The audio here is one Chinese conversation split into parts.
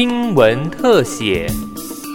新闻特写。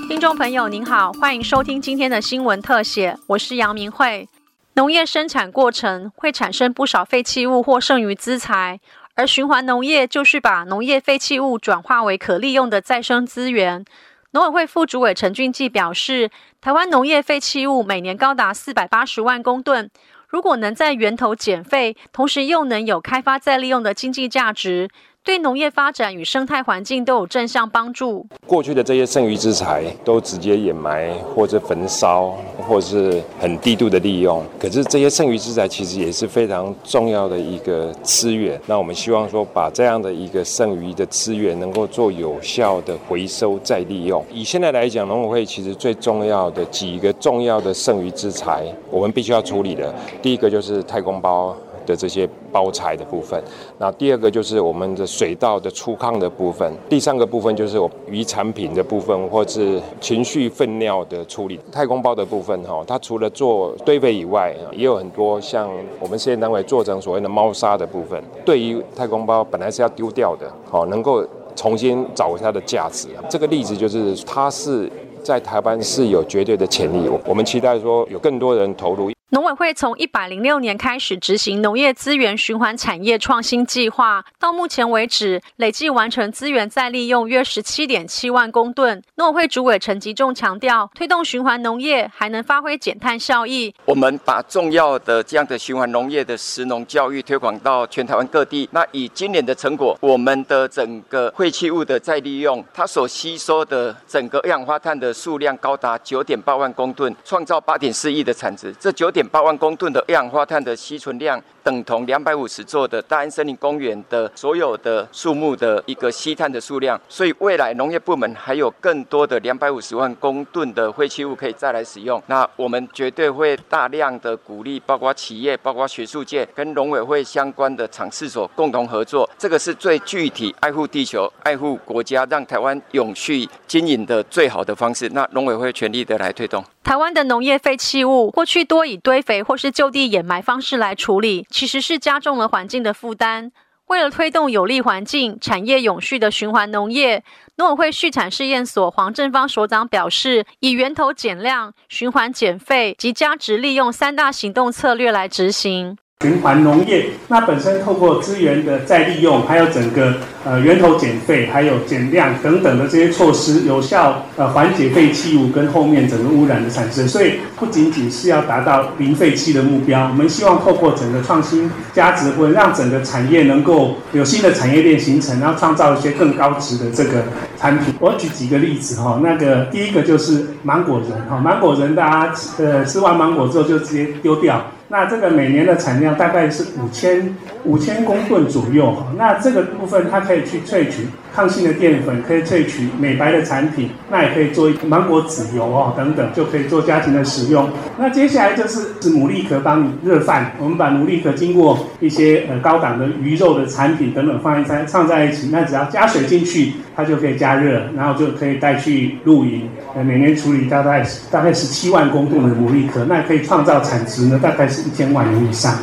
听众朋友您好，欢迎收听今天的新闻特写，我是杨明慧。农业生产过程会产生不少废弃物或剩余资材，而循环农业就是把农业废弃物转化为可利用的再生资源。农委会副主委陈俊记表示，台湾农业废弃物每年高达四百八十万公吨，如果能在源头减废，同时又能有开发再利用的经济价值。对农业发展与生态环境都有正向帮助。过去的这些剩余资材都直接掩埋或者焚烧，或者是很低度的利用。可是这些剩余资材其实也是非常重要的一个资源。那我们希望说，把这样的一个剩余的资源能够做有效的回收再利用。以现在来讲，农委会其实最重要的几个重要的剩余资材，我们必须要处理的，第一个就是太空包。的这些包材的部分，那第二个就是我们的水稻的粗糠的部分，第三个部分就是我鱼产品的部分，或是情绪粪尿的处理。太空包的部分哈，它除了做堆肥以外，也有很多像我们现在单位做成所谓的猫砂的部分。对于太空包本来是要丢掉的，好能够重新找回它的价值。这个例子就是它是在台湾是有绝对的潜力，我们期待说有更多人投入。农委会从一百零六年开始执行农业资源循环产业创新计划，到目前为止累计完成资源再利用约十七点七万公吨。农委会主委陈吉仲强调，推动循环农业还能发挥减碳效益。我们把重要的这样的循环农业的食农教育推广到全台湾各地。那以今年的成果，我们的整个废弃物的再利用，它所吸收的整个二氧化碳的数量高达九点八万公吨，创造八点四亿的产值。这九点八万公吨的二氧化碳的吸存量，等同两百五十座的大安森林公园的所有的树木的一个吸碳的数量。所以未来农业部门还有更多的两百五十万公吨的废弃物可以再来使用。那我们绝对会大量的鼓励，包括企业、包括学术界跟农委会相关的场事所共同合作。这个是最具体爱护地球、爱护国家，让台湾永续经营的最好的方式。那农委会全力的来推动。台湾的农业废弃物过去多以堆肥或是就地掩埋方式来处理，其实是加重了环境的负担。为了推动有利环境、产业永续的循环农业，农委会畜产试验所黄正芳所长表示，以源头减量、循环减废及价值利用三大行动策略来执行。循环农业，那本身透过资源的再利用，还有整个呃源头减废，还有减量等等的这些措施，有效呃缓解废弃物跟后面整个污染的产生。所以不仅仅是要达到零废弃的目标，我们希望透过整个创新价值，会让整个产业能够有新的产业链形成，然后创造一些更高值的这个产品。我举几个例子哈，那个第一个就是芒果仁哈，芒果仁大家呃吃完芒果之后就直接丢掉。那这个每年的产量大概是五千五千公吨左右，那这个部分它可以去萃取抗性的淀粉，可以萃取美白的产品，那也可以做芒果籽油哦等等，就可以做家庭的使用。那接下来就是是牡蛎壳帮你热饭，我们把牡蛎壳经过一些呃高档的鱼肉的产品等等放一在放在一起，那只要加水进去，它就可以加热，然后就可以带去露营。呃，每年处理大概大概十七万公吨的牡蛎壳，那可以创造产值呢，大概是一千万元以上。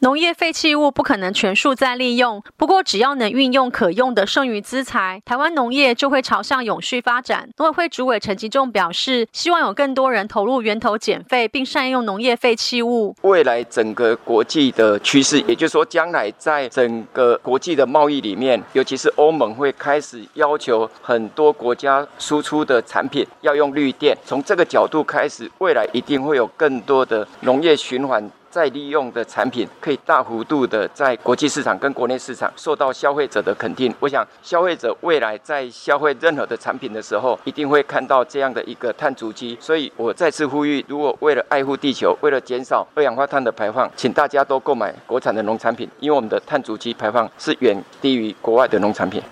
农业废弃物不可能全数再利用，不过只要能运用可用的剩余资材，台湾农业就会朝向永续发展。农委会主委陈吉仲表示，希望有更多人投入源头减废，并善用农业废弃物。未来整个国际的趋势，也就是说，将来在整个国际的贸易里面，尤其是欧盟会开始要求很多国家输出的产品要用绿电。从这个角度开始，未来一定会有更多的农业循环。再利用的产品可以大幅度的在国际市场跟国内市场受到消费者的肯定。我想消费者未来在消费任何的产品的时候，一定会看到这样的一个碳足迹。所以我再次呼吁，如果为了爱护地球，为了减少二氧化碳的排放，请大家都购买国产的农产品，因为我们的碳足迹排放是远低于国外的农产品。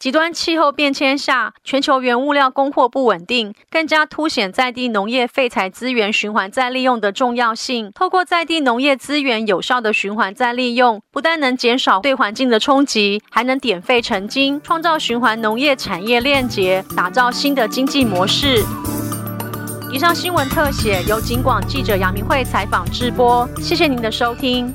极端气候变迁下，全球原物料供货不稳定，更加凸显在地农业废材资源循环再利用的重要性。透过在地农业资源有效的循环再利用，不但能减少对环境的冲击，还能点废成金，创造循环农业产业链结，打造新的经济模式。以上新闻特写由警广记者杨明慧采访直播，谢谢您的收听。